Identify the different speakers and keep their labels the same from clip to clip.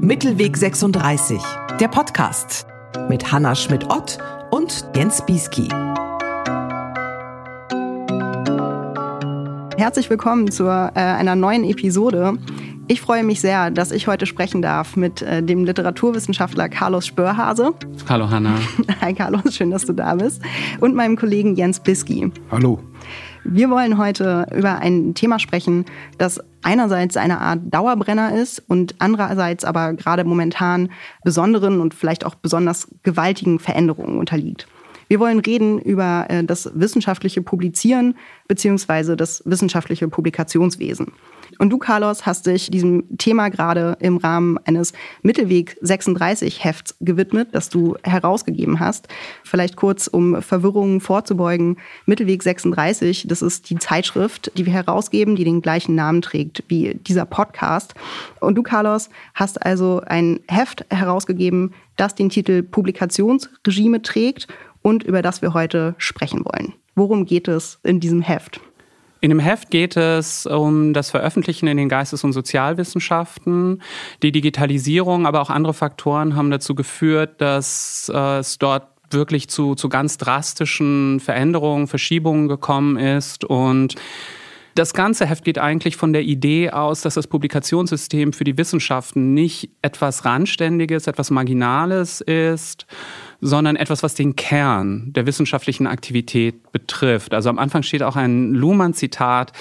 Speaker 1: Mittelweg 36, der Podcast mit Hanna Schmidt-Ott und Jens Bieski.
Speaker 2: Herzlich willkommen zu äh, einer neuen Episode. Ich freue mich sehr, dass ich heute sprechen darf mit äh, dem Literaturwissenschaftler Carlos Spörhase.
Speaker 3: Hallo Hanna.
Speaker 2: Hi Carlos, schön, dass du da bist. Und meinem Kollegen Jens Biski.
Speaker 4: Hallo.
Speaker 2: Wir wollen heute über ein Thema sprechen, das einerseits eine Art Dauerbrenner ist und andererseits aber gerade momentan besonderen und vielleicht auch besonders gewaltigen Veränderungen unterliegt. Wir wollen reden über äh, das wissenschaftliche Publizieren beziehungsweise das wissenschaftliche Publikationswesen. Und du, Carlos, hast dich diesem Thema gerade im Rahmen eines Mittelweg 36 Hefts gewidmet, das du herausgegeben hast. Vielleicht kurz, um Verwirrungen vorzubeugen. Mittelweg 36, das ist die Zeitschrift, die wir herausgeben, die den gleichen Namen trägt wie dieser Podcast. Und du, Carlos, hast also ein Heft herausgegeben, das den Titel Publikationsregime trägt und über das wir heute sprechen wollen. Worum geht es in diesem Heft?
Speaker 3: In dem Heft geht es um das Veröffentlichen in den Geistes- und Sozialwissenschaften. Die Digitalisierung, aber auch andere Faktoren haben dazu geführt, dass äh, es dort wirklich zu, zu ganz drastischen Veränderungen, Verschiebungen gekommen ist und das ganze Heft geht eigentlich von der Idee aus, dass das Publikationssystem für die Wissenschaften nicht etwas Randständiges, etwas Marginales ist, sondern etwas, was den Kern der wissenschaftlichen Aktivität betrifft. Also am Anfang steht auch ein Luhmann-Zitat,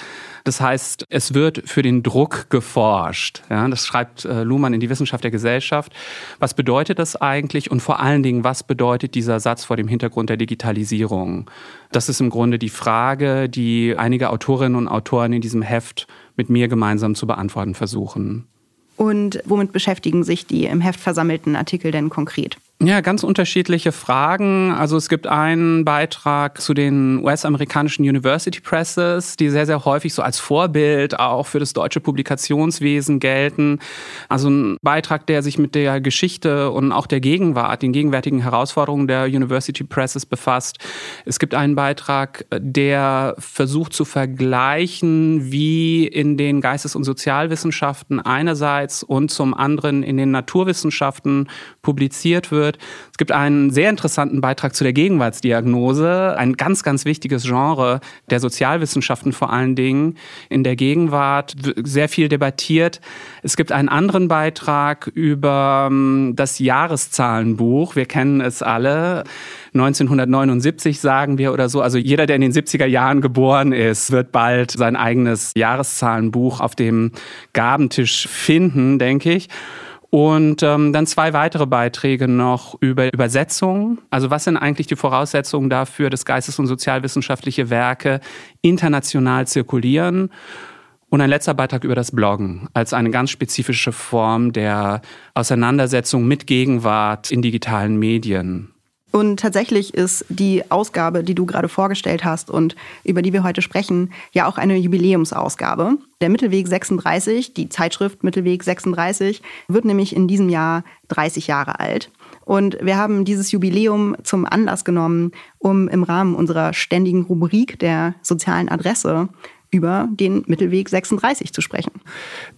Speaker 3: das heißt, es wird für den Druck geforscht. Ja, das schreibt äh, Luhmann in die Wissenschaft der Gesellschaft. Was bedeutet das eigentlich und vor allen Dingen, was bedeutet dieser Satz vor dem Hintergrund der Digitalisierung? Das ist im Grunde die Frage, die einige Autorinnen und Autoren in diesem Heft mit mir gemeinsam zu beantworten versuchen.
Speaker 2: Und womit beschäftigen sich die im Heft versammelten Artikel denn konkret?
Speaker 3: Ja, ganz unterschiedliche Fragen. Also es gibt einen Beitrag zu den US-amerikanischen University Presses, die sehr, sehr häufig so als Vorbild auch für das deutsche Publikationswesen gelten. Also ein Beitrag, der sich mit der Geschichte und auch der Gegenwart, den gegenwärtigen Herausforderungen der University Presses befasst. Es gibt einen Beitrag, der versucht zu vergleichen, wie in den Geistes- und Sozialwissenschaften einerseits und zum anderen in den Naturwissenschaften publiziert wird wird. Es gibt einen sehr interessanten Beitrag zu der Gegenwartsdiagnose, ein ganz, ganz wichtiges Genre der Sozialwissenschaften vor allen Dingen in der Gegenwart, sehr viel debattiert. Es gibt einen anderen Beitrag über ähm, das Jahreszahlenbuch. Wir kennen es alle. 1979 sagen wir oder so. Also jeder, der in den 70er Jahren geboren ist, wird bald sein eigenes Jahreszahlenbuch auf dem Gabentisch finden, denke ich. Und ähm, dann zwei weitere Beiträge noch über Übersetzung. Also was sind eigentlich die Voraussetzungen dafür, dass geistes- und sozialwissenschaftliche Werke international zirkulieren? Und ein letzter Beitrag über das Bloggen als eine ganz spezifische Form der Auseinandersetzung mit Gegenwart in digitalen Medien.
Speaker 2: Und tatsächlich ist die Ausgabe, die du gerade vorgestellt hast und über die wir heute sprechen, ja auch eine Jubiläumsausgabe. Der Mittelweg 36, die Zeitschrift Mittelweg 36, wird nämlich in diesem Jahr 30 Jahre alt. Und wir haben dieses Jubiläum zum Anlass genommen, um im Rahmen unserer ständigen Rubrik der sozialen Adresse über den Mittelweg 36 zu sprechen.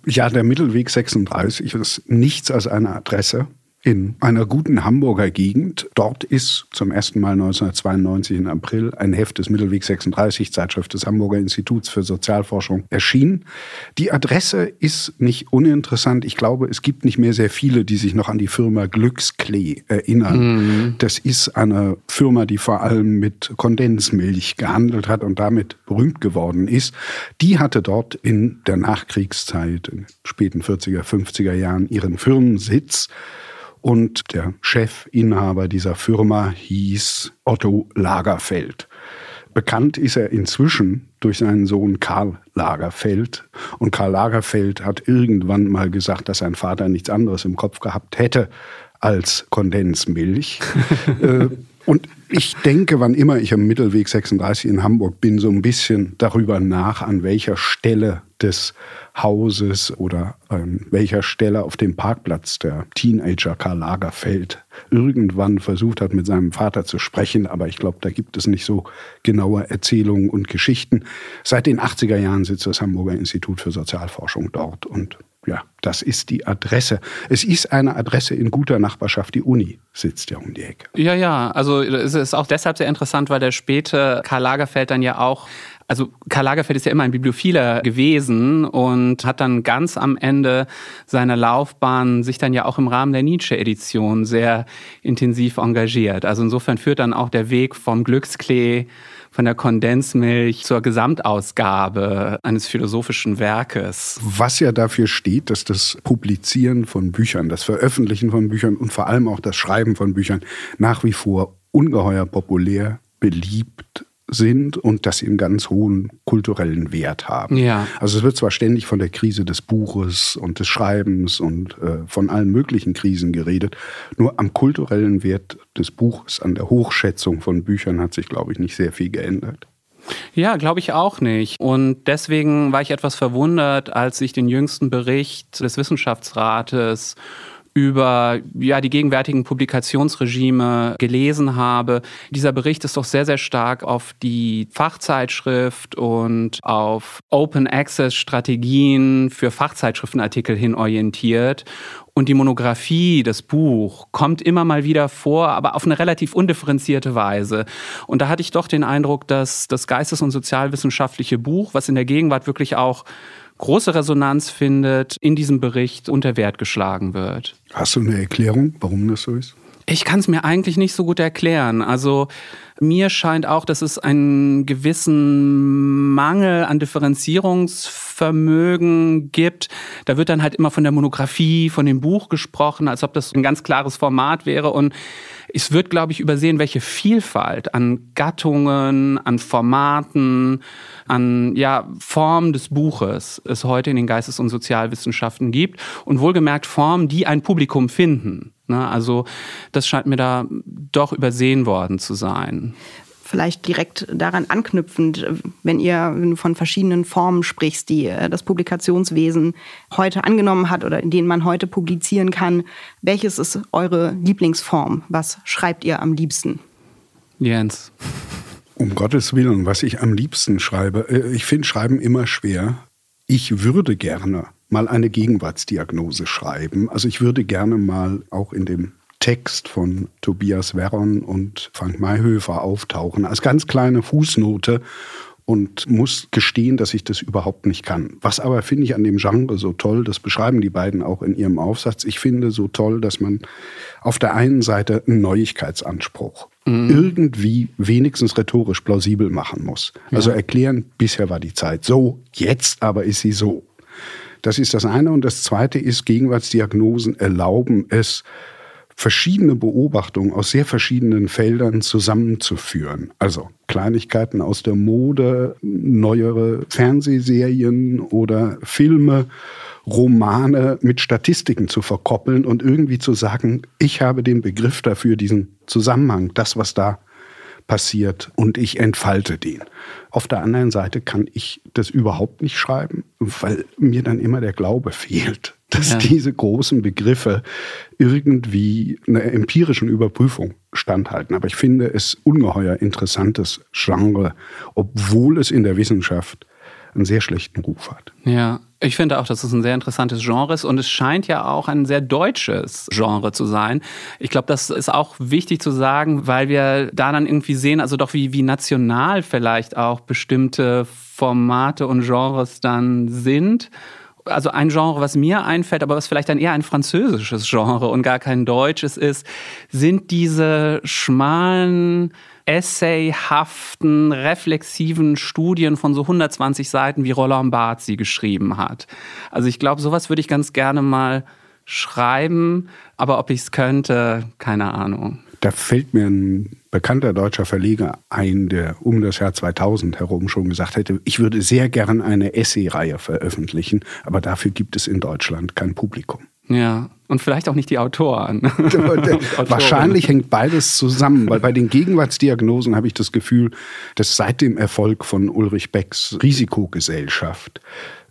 Speaker 4: Ja, der Mittelweg 36 ist nichts als eine Adresse in einer guten Hamburger Gegend. Dort ist zum ersten Mal 1992 im April ein Heft des Mittelweg 36, Zeitschrift des Hamburger Instituts für Sozialforschung, erschienen. Die Adresse ist nicht uninteressant. Ich glaube, es gibt nicht mehr sehr viele, die sich noch an die Firma Glücksklee erinnern. Mhm. Das ist eine Firma, die vor allem mit Kondensmilch gehandelt hat und damit berühmt geworden ist. Die hatte dort in der Nachkriegszeit, in den späten 40er, 50er Jahren ihren Firmensitz. Und der Chefinhaber dieser Firma hieß Otto Lagerfeld. Bekannt ist er inzwischen durch seinen Sohn Karl Lagerfeld. Und Karl Lagerfeld hat irgendwann mal gesagt, dass sein Vater nichts anderes im Kopf gehabt hätte als Kondensmilch. Und ich denke, wann immer ich am Mittelweg 36 in Hamburg bin, so ein bisschen darüber nach, an welcher Stelle des Hauses oder an welcher Stelle auf dem Parkplatz der Teenager Karl Lagerfeld irgendwann versucht hat, mit seinem Vater zu sprechen. Aber ich glaube, da gibt es nicht so genaue Erzählungen und Geschichten. Seit den 80er Jahren sitzt das Hamburger Institut für Sozialforschung dort und ja, das ist die Adresse. Es ist eine Adresse in guter Nachbarschaft. Die Uni sitzt ja um die Ecke.
Speaker 3: Ja, ja. Also es ist auch deshalb sehr interessant, weil der späte Karl Lagerfeld dann ja auch also Karl Lagerfeld ist ja immer ein Bibliophiler gewesen und hat dann ganz am Ende seiner Laufbahn sich dann ja auch im Rahmen der Nietzsche-Edition sehr intensiv engagiert. Also insofern führt dann auch der Weg vom Glücksklee von der Kondensmilch zur Gesamtausgabe eines philosophischen Werkes.
Speaker 4: Was ja dafür steht, dass das Publizieren von Büchern, das Veröffentlichen von Büchern und vor allem auch das Schreiben von Büchern nach wie vor ungeheuer populär, beliebt sind und dass sie einen ganz hohen kulturellen Wert haben.
Speaker 3: Ja.
Speaker 4: Also es wird zwar ständig von der Krise des Buches und des Schreibens und äh, von allen möglichen Krisen geredet, nur am kulturellen Wert des Buches, an der Hochschätzung von Büchern hat sich, glaube ich, nicht sehr viel geändert.
Speaker 3: Ja, glaube ich auch nicht. Und deswegen war ich etwas verwundert, als ich den jüngsten Bericht des Wissenschaftsrates über ja, die gegenwärtigen Publikationsregime gelesen habe. Dieser Bericht ist doch sehr, sehr stark auf die Fachzeitschrift und auf Open Access Strategien für Fachzeitschriftenartikel hin orientiert. Und die Monographie, das Buch, kommt immer mal wieder vor, aber auf eine relativ undifferenzierte Weise. Und da hatte ich doch den Eindruck, dass das Geistes- und Sozialwissenschaftliche Buch, was in der Gegenwart wirklich auch große Resonanz findet, in diesem Bericht unter Wert geschlagen wird.
Speaker 4: Hast du eine Erklärung, warum das so ist?
Speaker 3: Ich kann es mir eigentlich nicht so gut erklären. Also mir scheint auch, dass es einen gewissen Mangel an Differenzierungsvermögen gibt. Da wird dann halt immer von der Monographie, von dem Buch gesprochen, als ob das ein ganz klares Format wäre. Und es wird, glaube ich, übersehen, welche Vielfalt an Gattungen, an Formaten, an ja, Formen des Buches es heute in den Geistes- und Sozialwissenschaften gibt. Und wohlgemerkt Formen, die ein Publikum finden. Ne? Also das scheint mir da doch übersehen worden zu sein
Speaker 2: vielleicht direkt daran anknüpfend, wenn ihr von verschiedenen Formen sprichst, die äh, das Publikationswesen heute angenommen hat oder in denen man heute publizieren kann, welches ist eure Lieblingsform? Was schreibt ihr am liebsten?
Speaker 3: Jens.
Speaker 4: Um Gottes Willen, was ich am liebsten schreibe, äh, ich finde Schreiben immer schwer. Ich würde gerne mal eine Gegenwartsdiagnose schreiben. Also ich würde gerne mal auch in dem Text von Tobias Werron und Frank Mayhöfer auftauchen, als ganz kleine Fußnote und muss gestehen, dass ich das überhaupt nicht kann. Was aber finde ich an dem Genre so toll, das beschreiben die beiden auch in ihrem Aufsatz, ich finde so toll, dass man auf der einen Seite einen Neuigkeitsanspruch mhm. irgendwie wenigstens rhetorisch plausibel machen muss. Ja. Also erklären, bisher war die Zeit so, jetzt aber ist sie so. Das ist das eine. Und das zweite ist, Gegenwartsdiagnosen erlauben es, verschiedene Beobachtungen aus sehr verschiedenen Feldern zusammenzuführen. Also Kleinigkeiten aus der Mode, neuere Fernsehserien oder Filme, Romane mit Statistiken zu verkoppeln und irgendwie zu sagen, ich habe den Begriff dafür, diesen Zusammenhang, das, was da passiert und ich entfalte den. Auf der anderen Seite kann ich das überhaupt nicht schreiben, weil mir dann immer der Glaube fehlt dass ja. diese großen Begriffe irgendwie einer empirischen Überprüfung standhalten. Aber ich finde es ungeheuer interessantes Genre, obwohl es in der Wissenschaft einen sehr schlechten Ruf hat.
Speaker 3: Ja, ich finde auch, dass es ein sehr interessantes Genre ist und es scheint ja auch ein sehr deutsches Genre zu sein. Ich glaube, das ist auch wichtig zu sagen, weil wir da dann irgendwie sehen, also doch wie, wie national vielleicht auch bestimmte Formate und Genres dann sind also ein Genre, was mir einfällt, aber was vielleicht dann eher ein französisches Genre und gar kein deutsches ist, sind diese schmalen, essayhaften, reflexiven Studien von so 120 Seiten, wie Roland Barthes sie geschrieben hat. Also ich glaube, sowas würde ich ganz gerne mal schreiben, aber ob ich es könnte, keine Ahnung.
Speaker 4: Da fällt mir ein bekannter deutscher Verleger ein, der um das Jahr 2000 herum schon gesagt hätte, ich würde sehr gern eine Essay-Reihe veröffentlichen, aber dafür gibt es in Deutschland kein Publikum.
Speaker 3: Ja, und vielleicht auch nicht die Autoren.
Speaker 4: Wahrscheinlich hängt beides zusammen, weil bei den Gegenwartsdiagnosen habe ich das Gefühl, dass seit dem Erfolg von Ulrich Becks Risikogesellschaft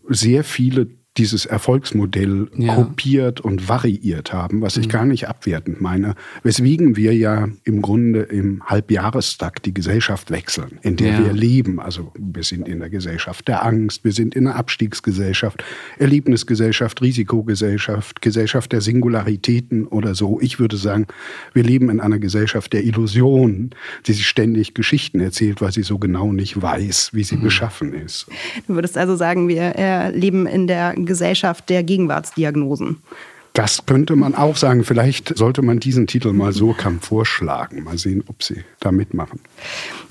Speaker 4: sehr viele dieses Erfolgsmodell ja. kopiert und variiert haben, was ich mhm. gar nicht abwertend meine, weswegen wir ja im Grunde im Halbjahrestakt die Gesellschaft wechseln, in der ja. wir leben. Also wir sind in der Gesellschaft der Angst, wir sind in der Abstiegsgesellschaft, Erlebnisgesellschaft, Risikogesellschaft, Gesellschaft der Singularitäten oder so. Ich würde sagen, wir leben in einer Gesellschaft der Illusionen, die sich ständig Geschichten erzählt, weil sie so genau nicht weiß, wie sie mhm. beschaffen ist.
Speaker 2: Du würdest also sagen, wir äh, leben in der Gesellschaft der Gegenwartsdiagnosen.
Speaker 4: Das könnte man auch sagen. Vielleicht sollte man diesen Titel mal so kam vorschlagen. Mal sehen, ob Sie da mitmachen.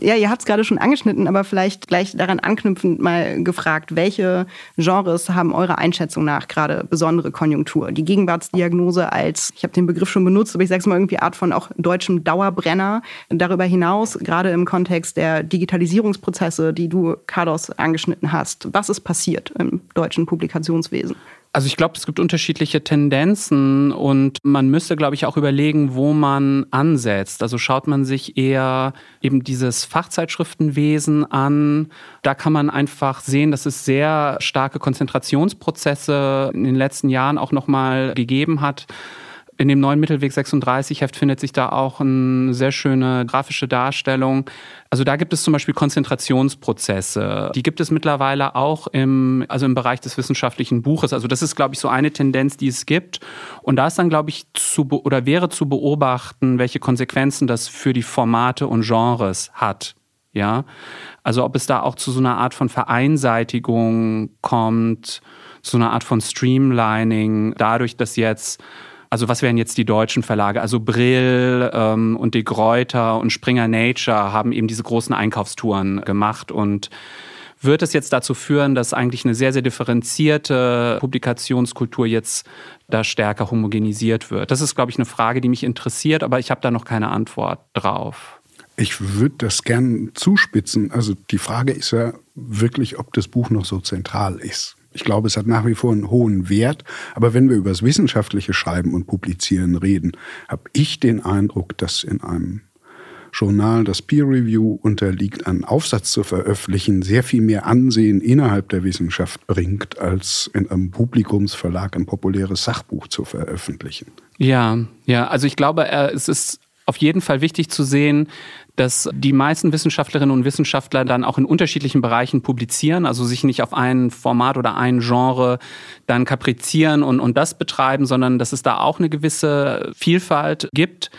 Speaker 2: Ja, ihr habt es gerade schon angeschnitten, aber vielleicht gleich daran anknüpfend mal gefragt, welche Genres haben eurer Einschätzung nach gerade besondere Konjunktur? Die Gegenwartsdiagnose als, ich habe den Begriff schon benutzt, aber ich sage es mal irgendwie Art von auch deutschem Dauerbrenner. Darüber hinaus, gerade im Kontext der Digitalisierungsprozesse, die du, Carlos, angeschnitten hast, was ist passiert im deutschen Publikationswesen?
Speaker 3: Also ich glaube, es gibt unterschiedliche Tendenzen und man müsste, glaube ich, auch überlegen, wo man ansetzt. Also schaut man sich eher eben dieses Fachzeitschriftenwesen an. Da kann man einfach sehen, dass es sehr starke Konzentrationsprozesse in den letzten Jahren auch nochmal gegeben hat. In dem neuen Mittelweg 36 Heft findet sich da auch eine sehr schöne grafische Darstellung. Also da gibt es zum Beispiel Konzentrationsprozesse. Die gibt es mittlerweile auch im, also im Bereich des wissenschaftlichen Buches. Also das ist, glaube ich, so eine Tendenz, die es gibt. Und da ist dann, glaube ich, zu oder wäre zu beobachten, welche Konsequenzen das für die Formate und Genres hat. Ja, also ob es da auch zu so einer Art von Vereinseitigung kommt, zu einer Art von Streamlining, dadurch, dass jetzt also was wären jetzt die deutschen Verlage? Also Brill ähm, und De Gruyter und Springer Nature haben eben diese großen Einkaufstouren gemacht und wird es jetzt dazu führen, dass eigentlich eine sehr, sehr differenzierte Publikationskultur jetzt da stärker homogenisiert wird? Das ist, glaube ich, eine Frage, die mich interessiert, aber ich habe da noch keine Antwort drauf.
Speaker 4: Ich würde das gern zuspitzen. Also die Frage ist ja wirklich, ob das Buch noch so zentral ist. Ich glaube, es hat nach wie vor einen hohen Wert. Aber wenn wir über das wissenschaftliche Schreiben und Publizieren reden, habe ich den Eindruck, dass in einem Journal, das Peer Review unterliegt, einen Aufsatz zu veröffentlichen, sehr viel mehr Ansehen innerhalb der Wissenschaft bringt, als in einem Publikumsverlag ein populäres Sachbuch zu veröffentlichen.
Speaker 3: Ja, ja, also ich glaube, es ist auf jeden Fall wichtig zu sehen, dass die meisten Wissenschaftlerinnen und Wissenschaftler dann auch in unterschiedlichen Bereichen publizieren, also sich nicht auf ein Format oder ein Genre dann kaprizieren und, und das betreiben, sondern dass es da auch eine gewisse Vielfalt gibt.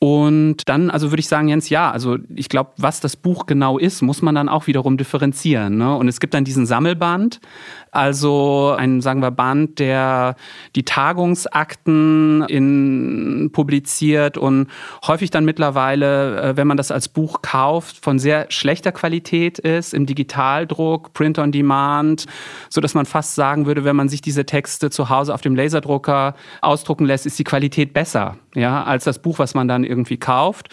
Speaker 3: Und dann, also würde ich sagen, Jens, ja, also ich glaube, was das Buch genau ist, muss man dann auch wiederum differenzieren. Ne? Und es gibt dann diesen Sammelband, also ein, sagen wir, Band, der die Tagungsakten in, publiziert und häufig dann mittlerweile, äh, wenn man das als Buch kauft, von sehr schlechter Qualität ist, im Digitaldruck, Print on Demand, so dass man fast sagen würde, wenn man sich diese Texte zu Hause auf dem Laserdrucker ausdrucken lässt, ist die Qualität besser, ja, als das Buch, was man dann irgendwie kauft.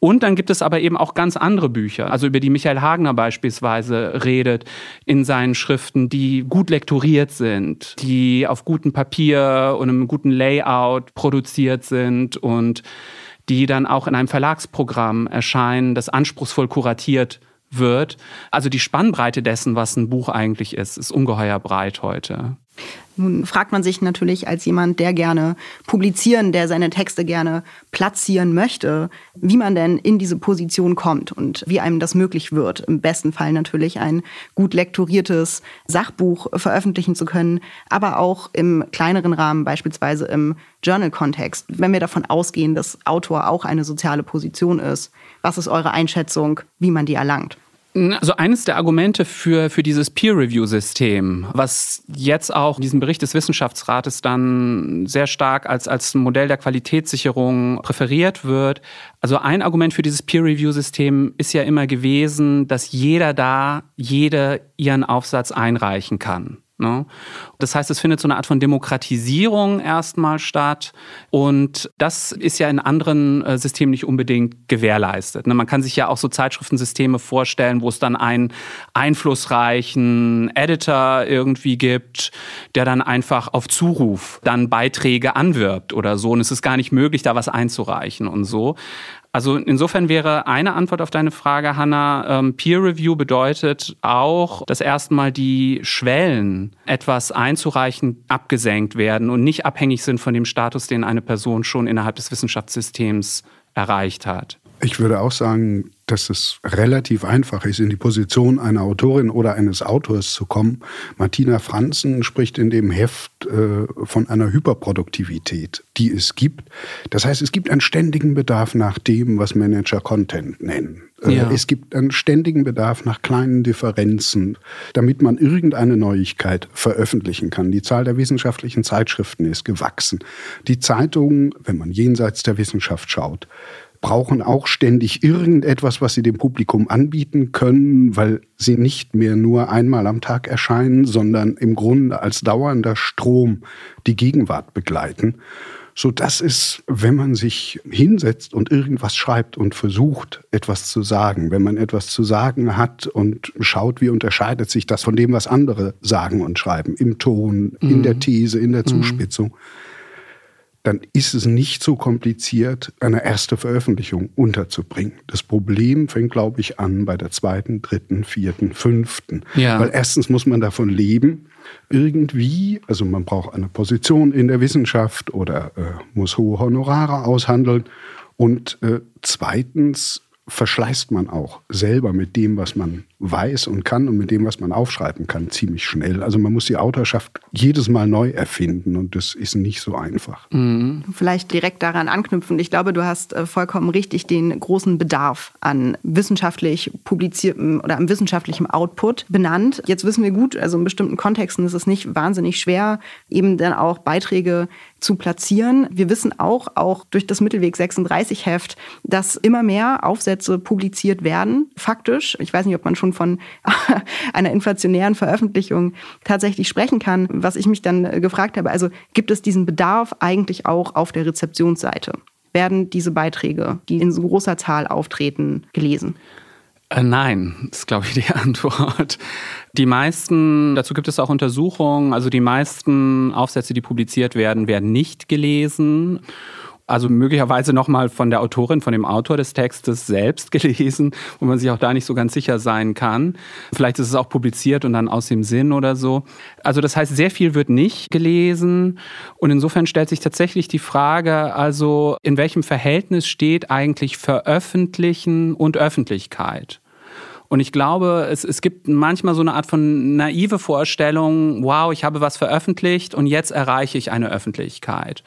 Speaker 3: Und dann gibt es aber eben auch ganz andere Bücher, also über die Michael Hagner beispielsweise redet in seinen Schriften, die gut gut lektoriert sind, die auf gutem Papier und einem guten Layout produziert sind und die dann auch in einem Verlagsprogramm erscheinen, das anspruchsvoll kuratiert wird. Also die Spannbreite dessen, was ein Buch eigentlich ist, ist ungeheuer breit heute.
Speaker 2: Nun fragt man sich natürlich als jemand, der gerne publizieren, der seine Texte gerne platzieren möchte, wie man denn in diese Position kommt und wie einem das möglich wird. Im besten Fall natürlich ein gut lektoriertes Sachbuch veröffentlichen zu können, aber auch im kleineren Rahmen, beispielsweise im Journal-Kontext. Wenn wir davon ausgehen, dass Autor auch eine soziale Position ist, was ist eure Einschätzung, wie man die erlangt?
Speaker 3: Also eines der Argumente für, für dieses Peer-Review-System, was jetzt auch in diesem Bericht des Wissenschaftsrates dann sehr stark als, als Modell der Qualitätssicherung präferiert wird. Also ein Argument für dieses Peer-Review-System ist ja immer gewesen, dass jeder da, jede ihren Aufsatz einreichen kann. Ne? Das heißt, es findet so eine Art von Demokratisierung erstmal statt. Und das ist ja in anderen äh, Systemen nicht unbedingt gewährleistet. Ne? Man kann sich ja auch so Zeitschriftensysteme vorstellen, wo es dann einen einflussreichen Editor irgendwie gibt, der dann einfach auf Zuruf dann Beiträge anwirbt oder so. Und es ist gar nicht möglich, da was einzureichen und so. Also insofern wäre eine Antwort auf deine Frage, Hanna, ähm, Peer Review bedeutet auch, dass erstmal die Schwellen, etwas einzureichen, abgesenkt werden und nicht abhängig sind von dem Status, den eine Person schon innerhalb des Wissenschaftssystems erreicht hat.
Speaker 4: Ich würde auch sagen, dass es relativ einfach ist, in die Position einer Autorin oder eines Autors zu kommen. Martina Franzen spricht in dem Heft äh, von einer Hyperproduktivität, die es gibt. Das heißt, es gibt einen ständigen Bedarf nach dem, was Manager Content nennen. Äh, ja. Es gibt einen ständigen Bedarf nach kleinen Differenzen, damit man irgendeine Neuigkeit veröffentlichen kann. Die Zahl der wissenschaftlichen Zeitschriften ist gewachsen. Die Zeitungen, wenn man jenseits der Wissenschaft schaut, brauchen auch ständig irgendetwas, was sie dem Publikum anbieten können, weil sie nicht mehr nur einmal am Tag erscheinen, sondern im Grunde als dauernder Strom die Gegenwart begleiten. So dass es, wenn man sich hinsetzt und irgendwas schreibt und versucht, etwas zu sagen, wenn man etwas zu sagen hat und schaut, wie unterscheidet sich das von dem, was andere sagen und schreiben, im Ton, mhm. in der mhm. These, in der mhm. Zuspitzung, mhm dann ist es nicht so kompliziert, eine erste Veröffentlichung unterzubringen. Das Problem fängt, glaube ich, an bei der zweiten, dritten, vierten, fünften. Ja. Weil erstens muss man davon leben, irgendwie, also man braucht eine Position in der Wissenschaft oder äh, muss hohe Honorare aushandeln. Und äh, zweitens verschleißt man auch selber mit dem, was man weiß und kann und mit dem, was man aufschreiben kann, ziemlich schnell. Also man muss die Autorschaft jedes Mal neu erfinden und das ist nicht so einfach.
Speaker 2: Mhm. Vielleicht direkt daran anknüpfen. Ich glaube, du hast äh, vollkommen richtig den großen Bedarf an wissenschaftlich publiziertem oder am wissenschaftlichen Output benannt. Jetzt wissen wir gut, also in bestimmten Kontexten ist es nicht wahnsinnig schwer, eben dann auch Beiträge zu platzieren. Wir wissen auch, auch durch das Mittelweg 36 Heft, dass immer mehr Aufsätze publiziert werden, faktisch. Ich weiß nicht, ob man schon von einer inflationären Veröffentlichung tatsächlich sprechen kann. Was ich mich dann gefragt habe, also gibt es diesen Bedarf eigentlich auch auf der Rezeptionsseite? Werden diese Beiträge, die in so großer Zahl auftreten, gelesen?
Speaker 3: Äh, nein, ist, glaube ich, die Antwort. Die meisten, dazu gibt es auch Untersuchungen, also die meisten Aufsätze, die publiziert werden, werden nicht gelesen. Also möglicherweise nochmal von der Autorin, von dem Autor des Textes selbst gelesen, wo man sich auch da nicht so ganz sicher sein kann. Vielleicht ist es auch publiziert und dann aus dem Sinn oder so. Also das heißt, sehr viel wird nicht gelesen. Und insofern stellt sich tatsächlich die Frage, also in welchem Verhältnis steht eigentlich Veröffentlichen und Öffentlichkeit? Und ich glaube, es, es gibt manchmal so eine Art von naive Vorstellung, wow, ich habe was veröffentlicht und jetzt erreiche ich eine Öffentlichkeit.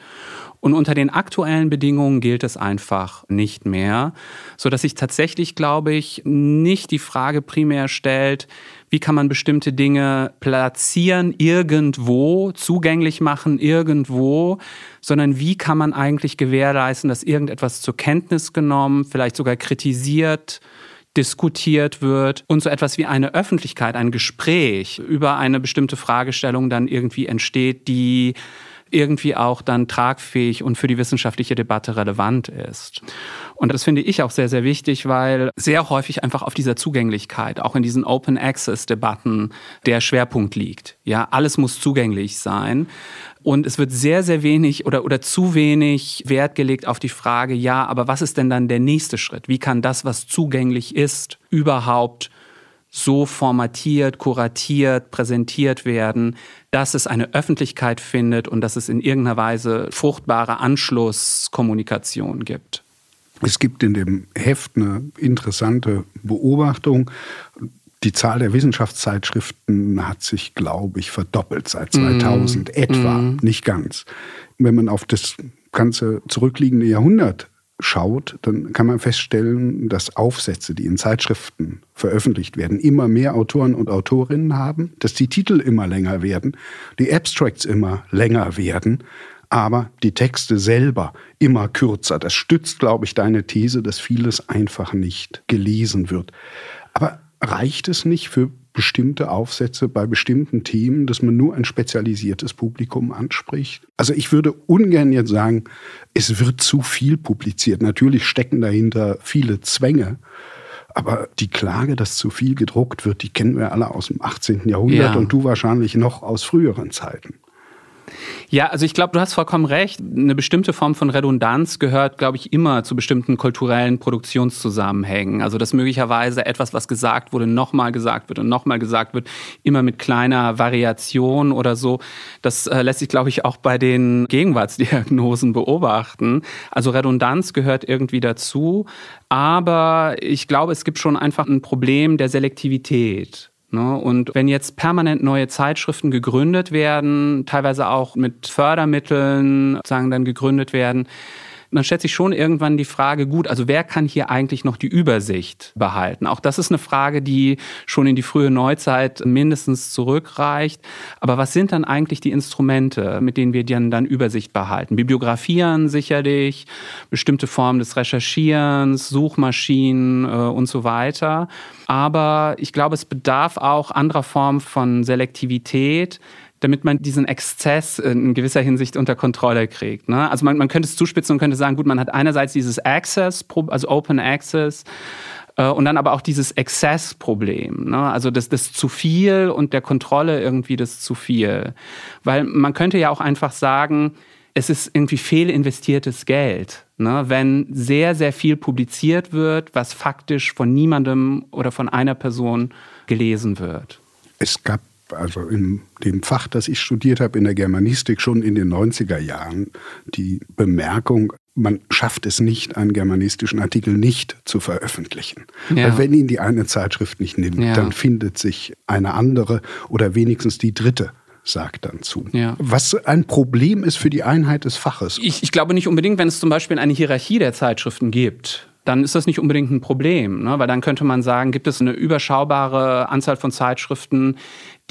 Speaker 3: Und unter den aktuellen Bedingungen gilt es einfach nicht mehr, so dass sich tatsächlich, glaube ich, nicht die Frage primär stellt, wie kann man bestimmte Dinge platzieren irgendwo, zugänglich machen irgendwo, sondern wie kann man eigentlich gewährleisten, dass irgendetwas zur Kenntnis genommen, vielleicht sogar kritisiert, diskutiert wird und so etwas wie eine Öffentlichkeit, ein Gespräch über eine bestimmte Fragestellung dann irgendwie entsteht, die irgendwie auch dann tragfähig und für die wissenschaftliche Debatte relevant ist. Und das finde ich auch sehr, sehr wichtig, weil sehr häufig einfach auf dieser Zugänglichkeit, auch in diesen Open Access Debatten, der Schwerpunkt liegt. Ja, alles muss zugänglich sein. Und es wird sehr, sehr wenig oder, oder zu wenig Wert gelegt auf die Frage, ja, aber was ist denn dann der nächste Schritt? Wie kann das, was zugänglich ist, überhaupt so formatiert, kuratiert, präsentiert werden, dass es eine Öffentlichkeit findet und dass es in irgendeiner Weise fruchtbare Anschlusskommunikation gibt.
Speaker 4: Es gibt in dem Heft eine interessante Beobachtung. Die Zahl der Wissenschaftszeitschriften hat sich, glaube ich, verdoppelt seit 2000 mm. etwa, mm. nicht ganz. Wenn man auf das ganze zurückliegende Jahrhundert schaut, dann kann man feststellen, dass Aufsätze, die in Zeitschriften veröffentlicht werden, immer mehr Autoren und Autorinnen haben, dass die Titel immer länger werden, die Abstracts immer länger werden, aber die Texte selber immer kürzer. Das stützt, glaube ich, deine These, dass vieles einfach nicht gelesen wird. Aber reicht es nicht für bestimmte Aufsätze bei bestimmten Themen, dass man nur ein spezialisiertes Publikum anspricht. Also ich würde ungern jetzt sagen, es wird zu viel publiziert. Natürlich stecken dahinter viele Zwänge. Aber die Klage, dass zu viel gedruckt wird, die kennen wir alle aus dem 18. Jahrhundert ja. und du wahrscheinlich noch aus früheren Zeiten.
Speaker 3: Ja, also ich glaube, du hast vollkommen recht. Eine bestimmte Form von Redundanz gehört, glaube ich, immer zu bestimmten kulturellen Produktionszusammenhängen. Also dass möglicherweise etwas, was gesagt wurde, nochmal gesagt wird und nochmal gesagt wird, immer mit kleiner Variation oder so. Das äh, lässt sich, glaube ich, auch bei den Gegenwartsdiagnosen beobachten. Also Redundanz gehört irgendwie dazu. Aber ich glaube, es gibt schon einfach ein Problem der Selektivität. Ne? Und wenn jetzt permanent neue Zeitschriften gegründet werden, teilweise auch mit Fördermitteln sagen dann gegründet werden, man stellt sich schon irgendwann die Frage, gut, also wer kann hier eigentlich noch die Übersicht behalten? Auch das ist eine Frage, die schon in die frühe Neuzeit mindestens zurückreicht. Aber was sind dann eigentlich die Instrumente, mit denen wir dann, dann Übersicht behalten? Bibliografieren sicherlich, bestimmte Formen des Recherchierens, Suchmaschinen äh, und so weiter. Aber ich glaube, es bedarf auch anderer Formen von Selektivität, damit man diesen Exzess in gewisser Hinsicht unter Kontrolle kriegt. Ne? Also man, man könnte es zuspitzen und könnte sagen, gut, man hat einerseits dieses Access, also Open Access, äh, und dann aber auch dieses Exzessproblem, ne? also das, das zu viel und der Kontrolle irgendwie das zu viel. Weil man könnte ja auch einfach sagen, es ist irgendwie fehlinvestiertes Geld, ne? wenn sehr, sehr viel publiziert wird, was faktisch von niemandem oder von einer Person gelesen wird.
Speaker 4: Es gab also in dem Fach, das ich studiert habe, in der Germanistik, schon in den 90er Jahren die Bemerkung, man schafft es nicht, einen germanistischen Artikel nicht zu veröffentlichen. Ja. Weil wenn ihn die eine Zeitschrift nicht nimmt, ja. dann findet sich eine andere oder wenigstens die dritte sagt dann zu. Ja. Was ein Problem ist für die Einheit des Faches.
Speaker 3: Ich, ich glaube nicht unbedingt, wenn es zum Beispiel eine Hierarchie der Zeitschriften gibt dann ist das nicht unbedingt ein Problem, ne? weil dann könnte man sagen, gibt es eine überschaubare Anzahl von Zeitschriften,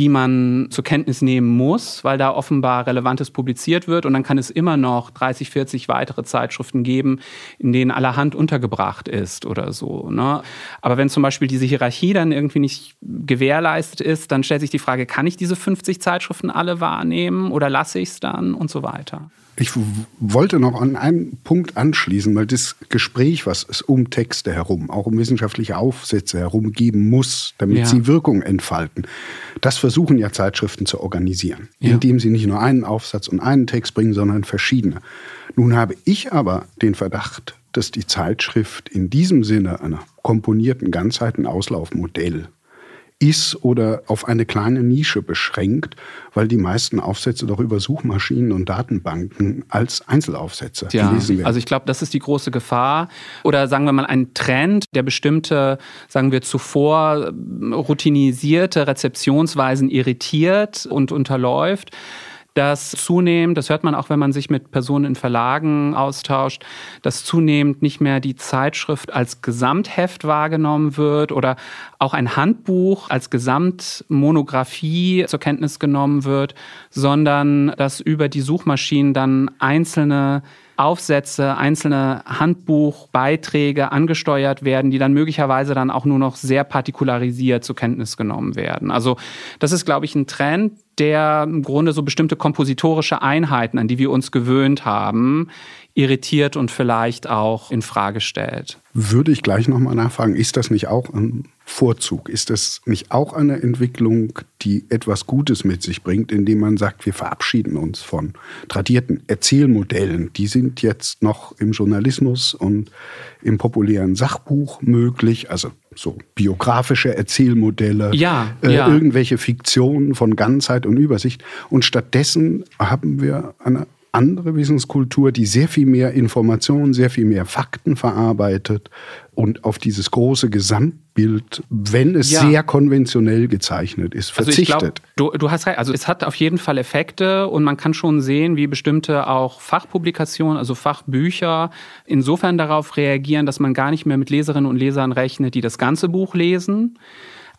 Speaker 3: die man zur Kenntnis nehmen muss, weil da offenbar Relevantes publiziert wird. Und dann kann es immer noch 30, 40 weitere Zeitschriften geben, in denen allerhand untergebracht ist oder so. Ne? Aber wenn zum Beispiel diese Hierarchie dann irgendwie nicht gewährleistet ist, dann stellt sich die Frage, kann ich diese 50 Zeitschriften alle wahrnehmen oder lasse ich es dann und so weiter.
Speaker 4: Ich wollte noch an einen Punkt anschließen, weil das Gespräch, was es um Texte herum, auch um wissenschaftliche Aufsätze herum geben muss, damit ja. sie Wirkung entfalten, das versuchen ja Zeitschriften zu organisieren, ja. indem sie nicht nur einen Aufsatz und einen Text bringen, sondern verschiedene. Nun habe ich aber den Verdacht, dass die Zeitschrift in diesem Sinne einer komponierten Ganzheitenauslaufmodell ist oder auf eine kleine Nische beschränkt, weil die meisten Aufsätze doch über Suchmaschinen und Datenbanken als Einzelaufsätze ja, gelesen werden.
Speaker 3: Also ich glaube, das ist die große Gefahr. Oder sagen wir mal ein Trend, der bestimmte, sagen wir zuvor routinisierte Rezeptionsweisen irritiert und unterläuft dass zunehmend, das hört man auch, wenn man sich mit Personen in Verlagen austauscht, dass zunehmend nicht mehr die Zeitschrift als Gesamtheft wahrgenommen wird oder auch ein Handbuch als Gesamtmonographie zur Kenntnis genommen wird, sondern dass über die Suchmaschinen dann einzelne Aufsätze, einzelne Handbuchbeiträge angesteuert werden, die dann möglicherweise dann auch nur noch sehr partikularisiert zur Kenntnis genommen werden. Also das ist, glaube ich, ein Trend, der im Grunde so bestimmte kompositorische Einheiten, an die wir uns gewöhnt haben, irritiert und vielleicht auch in Frage stellt.
Speaker 4: Würde ich gleich nochmal nachfragen, ist das nicht auch ein Vorzug? Ist das nicht auch eine Entwicklung, die etwas Gutes mit sich bringt, indem man sagt, wir verabschieden uns von tradierten Erzählmodellen? Die sind jetzt noch im Journalismus und im populären Sachbuch möglich, also so biografische Erzählmodelle,
Speaker 3: ja, äh, ja.
Speaker 4: irgendwelche Fiktionen von Ganzheit und Übersicht. Und stattdessen haben wir eine andere Wissenskultur, die sehr viel mehr Informationen, sehr viel mehr Fakten verarbeitet und auf dieses große Gesamtbild, wenn es ja. sehr konventionell gezeichnet ist, verzichtet. Also
Speaker 3: glaub, du, du hast recht, also es hat auf jeden Fall Effekte und man kann schon sehen, wie bestimmte auch Fachpublikationen, also Fachbücher, insofern darauf reagieren, dass man gar nicht mehr mit Leserinnen und Lesern rechnet, die das ganze Buch lesen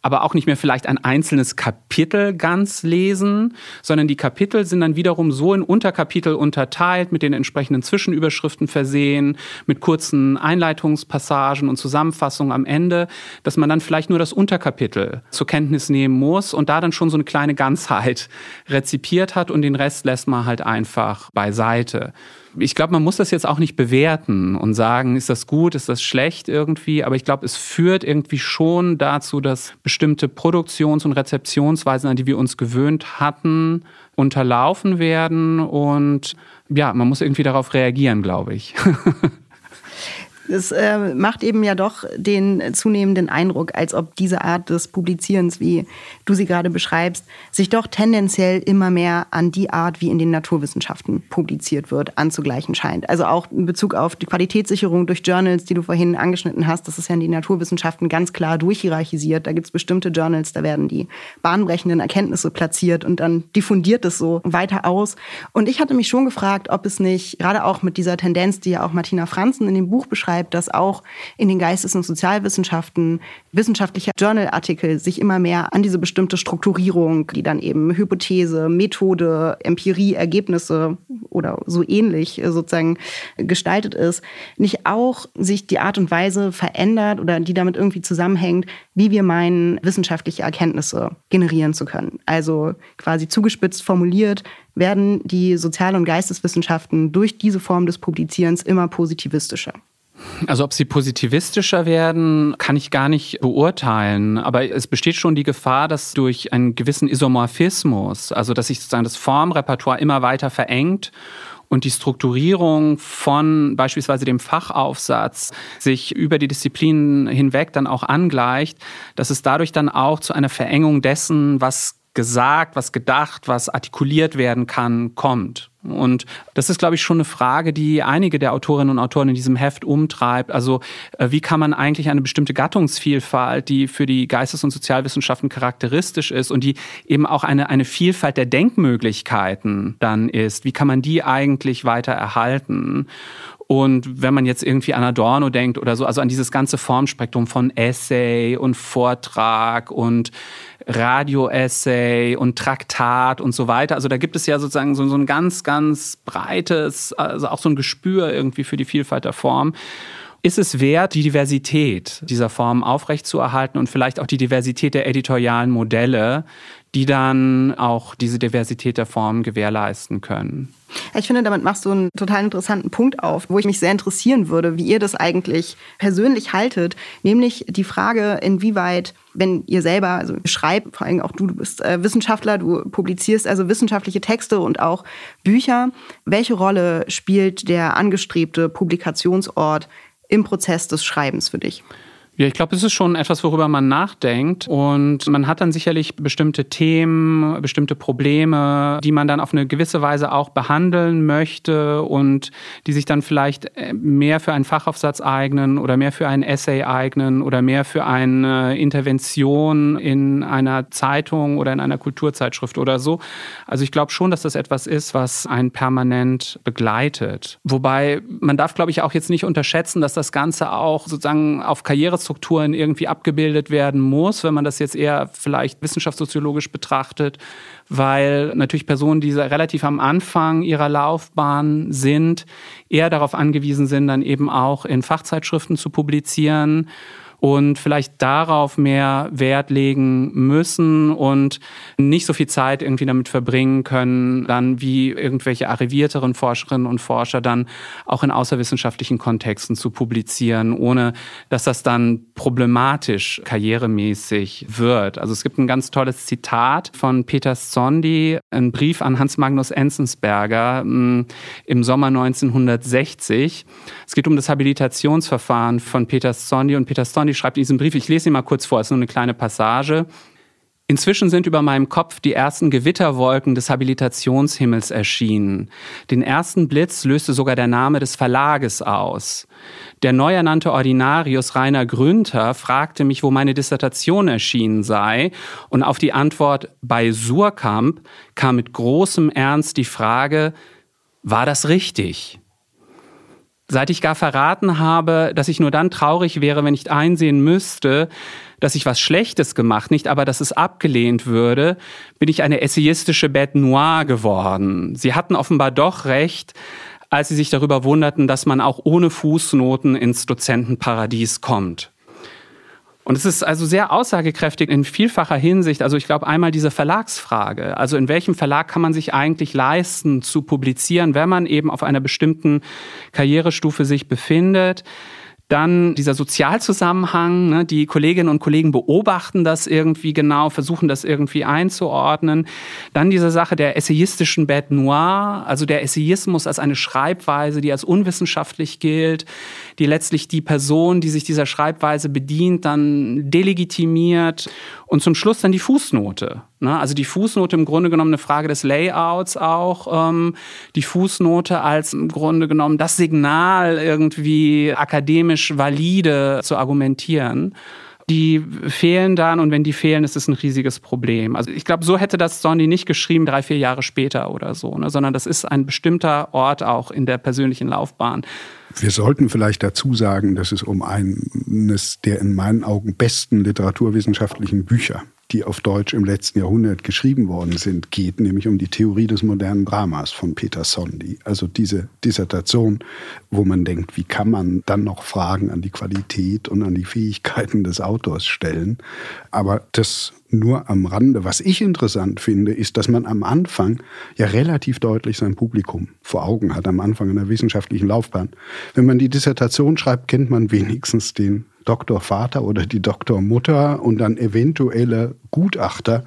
Speaker 3: aber auch nicht mehr vielleicht ein einzelnes Kapitel ganz lesen, sondern die Kapitel sind dann wiederum so in Unterkapitel unterteilt, mit den entsprechenden Zwischenüberschriften versehen, mit kurzen Einleitungspassagen und Zusammenfassungen am Ende, dass man dann vielleicht nur das Unterkapitel zur Kenntnis nehmen muss und da dann schon so eine kleine Ganzheit rezipiert hat und den Rest lässt man halt einfach beiseite ich glaube, man muss das jetzt auch nicht bewerten und sagen, ist das gut, ist das schlecht irgendwie, aber ich glaube, es führt irgendwie schon dazu, dass bestimmte Produktions- und Rezeptionsweisen, an die wir uns gewöhnt hatten, unterlaufen werden und ja, man muss irgendwie darauf reagieren, glaube ich.
Speaker 2: Es äh, macht eben ja doch den zunehmenden Eindruck, als ob diese Art des Publizierens, wie du sie gerade beschreibst, sich doch tendenziell immer mehr an die Art, wie in den Naturwissenschaften publiziert wird, anzugleichen scheint. Also auch in Bezug auf die Qualitätssicherung durch Journals, die du vorhin angeschnitten hast, das ist ja in den Naturwissenschaften ganz klar durchhierarchisiert. Da gibt es bestimmte Journals, da werden die bahnbrechenden Erkenntnisse platziert und dann diffundiert es so weiter aus. Und ich hatte mich schon gefragt, ob es nicht, gerade auch mit dieser Tendenz, die ja auch Martina Franzen in dem Buch beschreibt, beschreibt, dass auch in den Geistes- und Sozialwissenschaften wissenschaftliche Journalartikel sich immer mehr an diese bestimmte Strukturierung, die dann eben Hypothese, Methode, Empirie, Ergebnisse oder so ähnlich sozusagen gestaltet ist, nicht auch sich die Art und Weise verändert oder die damit irgendwie zusammenhängt, wie wir meinen, wissenschaftliche Erkenntnisse generieren zu können. Also quasi zugespitzt formuliert, werden die Sozial- und Geisteswissenschaften durch diese Form des Publizierens immer positivistischer.
Speaker 3: Also ob sie positivistischer werden, kann ich gar nicht beurteilen. Aber es besteht schon die Gefahr, dass durch einen gewissen Isomorphismus, also dass sich sozusagen das Formrepertoire immer weiter verengt und die Strukturierung von beispielsweise dem Fachaufsatz sich über die Disziplinen hinweg dann auch angleicht, dass es dadurch dann auch zu einer Verengung dessen, was gesagt, was gedacht, was artikuliert werden kann, kommt. Und das ist, glaube ich, schon eine Frage, die einige der Autorinnen und Autoren in diesem Heft umtreibt. Also äh, wie kann man eigentlich eine bestimmte Gattungsvielfalt, die für die Geistes- und Sozialwissenschaften charakteristisch ist und die eben auch eine, eine Vielfalt der Denkmöglichkeiten dann ist, wie kann man die eigentlich weiter erhalten? Und wenn man jetzt irgendwie an Adorno denkt oder so, also an dieses ganze Formspektrum von Essay und Vortrag und Radio-Essay und Traktat und so weiter. Also da gibt es ja sozusagen so, so ein ganz, ganz breites, also auch so ein Gespür irgendwie für die Vielfalt der Form. Ist es wert, die Diversität dieser Form aufrechtzuerhalten und vielleicht auch die Diversität der editorialen Modelle, die dann auch diese Diversität der Formen gewährleisten können.
Speaker 2: Ich finde, damit machst du einen total interessanten Punkt auf, wo ich mich sehr interessieren würde, wie ihr das eigentlich persönlich haltet, nämlich die Frage, inwieweit, wenn ihr selber, also schreibt, vor allem auch du, du bist äh, Wissenschaftler, du publizierst also wissenschaftliche Texte und auch Bücher, welche Rolle spielt der angestrebte Publikationsort im Prozess des Schreibens für dich?
Speaker 3: Ja, ich glaube, es ist schon etwas, worüber man nachdenkt. Und man hat dann sicherlich bestimmte Themen, bestimmte Probleme, die man dann auf eine gewisse Weise auch behandeln möchte und die sich dann vielleicht äh, mehr für einen Fachaufsatz eignen oder mehr für ein Essay eignen oder mehr für eine Intervention in einer Zeitung oder in einer Kulturzeitschrift oder so. Also ich glaube schon, dass das etwas ist, was einen permanent begleitet. Wobei man darf, glaube ich, auch jetzt nicht unterschätzen, dass das Ganze auch sozusagen auf Karriere Strukturen irgendwie abgebildet werden muss, wenn man das jetzt eher vielleicht wissenschaftssoziologisch betrachtet, weil natürlich Personen, die relativ am Anfang ihrer Laufbahn sind, eher darauf angewiesen sind, dann eben auch in Fachzeitschriften zu publizieren und vielleicht darauf mehr Wert legen müssen und nicht so viel Zeit irgendwie damit verbringen können, dann wie irgendwelche arrivierteren Forscherinnen und Forscher dann auch in außerwissenschaftlichen Kontexten zu publizieren, ohne dass das dann problematisch karrieremäßig wird. Also es gibt ein ganz tolles Zitat von Peter Zondi, ein Brief an Hans Magnus Enzensberger mm, im Sommer 1960. Es geht um das Habilitationsverfahren von Peter Zondi und Peter Zondi schreibt in diesem Brief, ich lese ihn mal kurz vor, es ist nur eine kleine Passage. Inzwischen sind über meinem Kopf die ersten Gewitterwolken des Habilitationshimmels erschienen. Den ersten Blitz löste sogar der Name des Verlages aus. Der neu ernannte Ordinarius Rainer Grünter fragte mich, wo meine Dissertation erschienen sei, und auf die Antwort bei Surkamp kam mit großem Ernst die Frage, war das richtig? Seit ich gar verraten habe, dass ich nur dann traurig wäre, wenn ich einsehen müsste, dass ich was Schlechtes gemacht, nicht aber, dass es abgelehnt würde, bin ich eine essayistische Bête noire geworden. Sie hatten offenbar doch recht, als sie sich darüber wunderten, dass man auch ohne Fußnoten ins Dozentenparadies kommt. Und es ist also sehr aussagekräftig in vielfacher Hinsicht. Also ich glaube einmal diese Verlagsfrage. Also in welchem Verlag kann man sich eigentlich leisten zu publizieren, wenn man eben auf einer bestimmten Karrierestufe sich befindet? Dann dieser Sozialzusammenhang, ne, die Kolleginnen und Kollegen beobachten das irgendwie genau, versuchen das irgendwie einzuordnen. Dann diese Sache der essayistischen Bête Noire, also der Essayismus als eine Schreibweise, die als unwissenschaftlich gilt, die letztlich die Person, die sich dieser Schreibweise bedient, dann delegitimiert und zum Schluss dann die Fußnote. Ne? Also die Fußnote im Grunde genommen eine Frage des Layouts auch. Ähm, die Fußnote als im Grunde genommen das Signal irgendwie akademisch valide zu argumentieren die fehlen dann und wenn die fehlen, ist es ein riesiges Problem. Also ich glaube, so hätte das Sondi nicht geschrieben, drei, vier Jahre später oder so, ne? sondern das ist ein bestimmter Ort auch in der persönlichen Laufbahn.
Speaker 4: Wir sollten vielleicht dazu sagen, dass es um eines der in meinen Augen besten literaturwissenschaftlichen Bücher die auf Deutsch im letzten Jahrhundert geschrieben worden sind, geht, nämlich um die Theorie des modernen Dramas von Peter Sondi. Also diese Dissertation, wo man denkt, wie kann man dann noch Fragen an die Qualität und an die Fähigkeiten des Autors stellen. Aber das nur am Rande. Was ich interessant finde, ist, dass man am Anfang ja relativ deutlich sein Publikum vor Augen hat, am Anfang einer wissenschaftlichen Laufbahn. Wenn man die Dissertation schreibt, kennt man wenigstens den Doktorvater oder die Doktormutter und dann eventuelle Gutachter.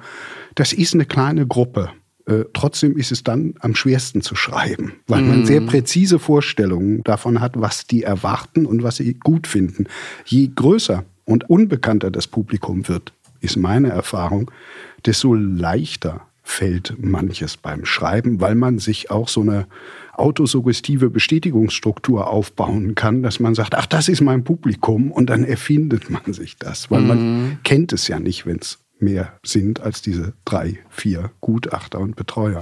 Speaker 4: Das ist eine kleine Gruppe. Äh, trotzdem ist es dann am schwersten zu schreiben, weil man mhm. sehr präzise Vorstellungen davon hat, was die erwarten und was sie gut finden. Je größer und unbekannter das Publikum wird, ist meine Erfahrung, desto leichter fällt manches beim Schreiben, weil man sich auch so eine autosuggestive Bestätigungsstruktur aufbauen kann, dass man sagt, ach, das ist mein Publikum und dann erfindet man sich das, weil mhm. man kennt es ja nicht, wenn es mehr sind als diese drei, vier Gutachter und Betreuer.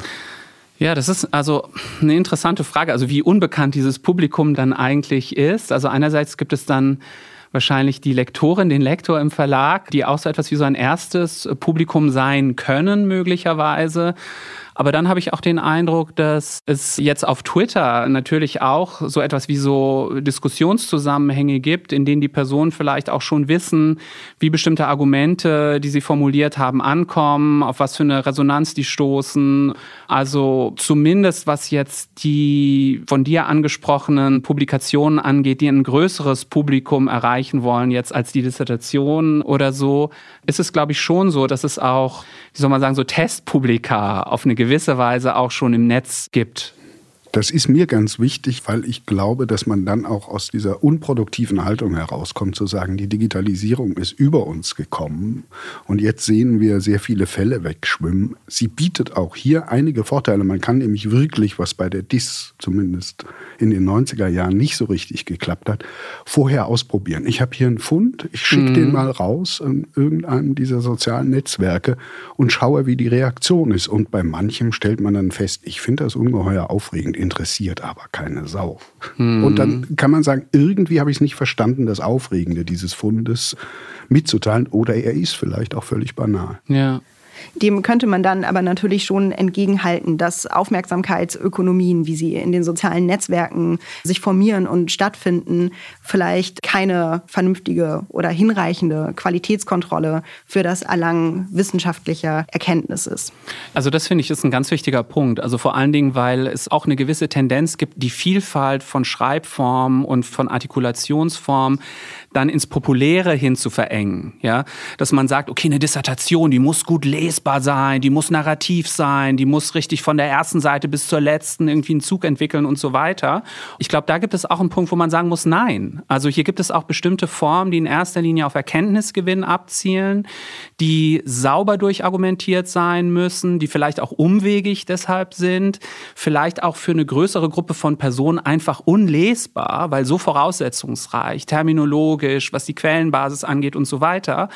Speaker 3: Ja, das ist also eine interessante Frage, also wie unbekannt dieses Publikum dann eigentlich ist. Also einerseits gibt es dann wahrscheinlich die Lektorin, den Lektor im Verlag, die auch so etwas wie so ein erstes Publikum sein können, möglicherweise. Aber dann habe ich auch den Eindruck, dass es jetzt auf Twitter natürlich auch so etwas wie so Diskussionszusammenhänge gibt, in denen die Personen vielleicht auch schon wissen, wie bestimmte Argumente, die sie formuliert haben, ankommen, auf was für eine Resonanz die stoßen. Also zumindest was jetzt die von dir angesprochenen Publikationen angeht, die ein größeres Publikum erreichen wollen, jetzt als die Dissertation oder so, ist es, glaube ich, schon so, dass es auch, wie soll man sagen, so Testpublika auf eine gewisse Weise auch schon im Netz gibt.
Speaker 4: Das ist mir ganz wichtig, weil ich glaube, dass man dann auch aus dieser unproduktiven Haltung herauskommt, zu sagen, die Digitalisierung ist über uns gekommen und jetzt sehen wir sehr viele Fälle wegschwimmen. Sie bietet auch hier einige Vorteile. Man kann nämlich wirklich, was bei der DIS zumindest in den 90er Jahren nicht so richtig geklappt hat, vorher ausprobieren. Ich habe hier einen Fund, ich schicke mhm. den mal raus in irgendeinem dieser sozialen Netzwerke und schaue, wie die Reaktion ist. Und bei manchem stellt man dann fest, ich finde das ungeheuer aufregend interessiert aber keine Sau. Hm. Und dann kann man sagen, irgendwie habe ich es nicht verstanden, das Aufregende dieses Fundes mitzuteilen. Oder er ist vielleicht auch völlig banal.
Speaker 2: Ja. Dem könnte man dann aber natürlich schon entgegenhalten, dass Aufmerksamkeitsökonomien, wie sie in den sozialen Netzwerken sich formieren und stattfinden, vielleicht keine vernünftige oder hinreichende Qualitätskontrolle für das Erlangen wissenschaftlicher Erkenntnis ist.
Speaker 3: Also das finde ich ist ein ganz wichtiger Punkt. Also vor allen Dingen, weil es auch eine gewisse Tendenz gibt, die Vielfalt von Schreibformen und von Artikulationsformen dann ins Populäre hin zu verengen. Ja? Dass man sagt, okay, eine Dissertation, die muss gut lesbar sein, die muss narrativ sein, die muss richtig von der ersten Seite bis zur letzten irgendwie einen Zug entwickeln und so weiter. Ich glaube, da gibt es auch einen Punkt, wo man sagen muss, nein. Also hier gibt es auch bestimmte Formen, die in erster Linie auf Erkenntnisgewinn abzielen, die sauber durchargumentiert sein müssen, die vielleicht auch umwegig deshalb sind, vielleicht auch für eine größere Gruppe von Personen einfach unlesbar, weil so voraussetzungsreich, terminologisch, was die Quellenbasis angeht und so weiter.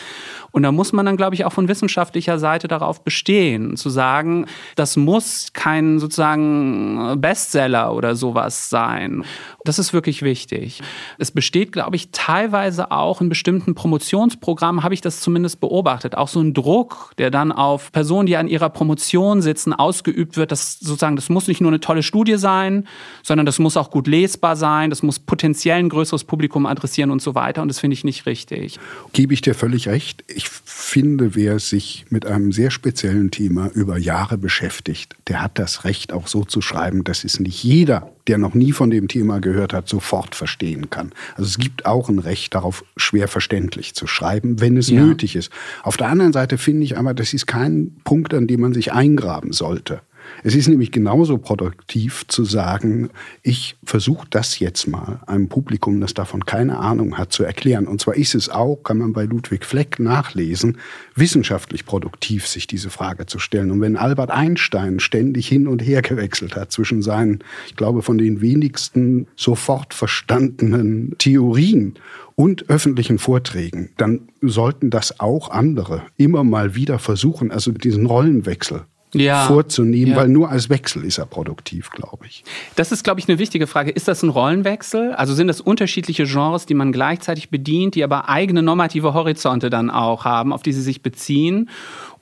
Speaker 3: Und da muss man dann, glaube ich, auch von wissenschaftlicher Seite darauf bestehen, zu sagen, das muss kein sozusagen Bestseller oder sowas sein. Das ist wirklich wichtig. Es besteht, glaube ich, teilweise auch in bestimmten Promotionsprogrammen, habe ich das zumindest beobachtet, auch so ein Druck, der dann auf Personen, die an ihrer Promotion sitzen, ausgeübt wird. Das sozusagen, das muss nicht nur eine tolle Studie sein, sondern das muss auch gut lesbar sein, das muss potenziell ein größeres Publikum adressieren und so weiter. Und das finde ich nicht richtig.
Speaker 4: Gebe ich dir völlig recht. Ich finde, wer sich mit einem sehr speziellen Thema über Jahre beschäftigt, der hat das Recht, auch so zu schreiben, dass es nicht jeder, der noch nie von dem Thema gehört hat, sofort verstehen kann. Also es gibt auch ein Recht darauf, schwer verständlich zu schreiben, wenn es ja. nötig ist. Auf der anderen Seite finde ich aber, das ist kein Punkt, an dem man sich eingraben sollte. Es ist nämlich genauso produktiv zu sagen, ich versuche das jetzt mal einem Publikum, das davon keine Ahnung hat, zu erklären. Und zwar ist es auch, kann man bei Ludwig Fleck nachlesen, wissenschaftlich produktiv, sich diese Frage zu stellen. Und wenn Albert Einstein ständig hin und her gewechselt hat zwischen seinen, ich glaube, von den wenigsten sofort verstandenen Theorien und öffentlichen Vorträgen, dann sollten das auch andere immer mal wieder versuchen, also diesen Rollenwechsel ja. vorzunehmen, ja. weil nur als Wechsel ist er produktiv, glaube ich.
Speaker 3: Das ist, glaube ich, eine wichtige Frage. Ist das ein Rollenwechsel? Also sind das unterschiedliche Genres, die man gleichzeitig bedient, die aber eigene normative Horizonte dann auch haben, auf die sie sich beziehen?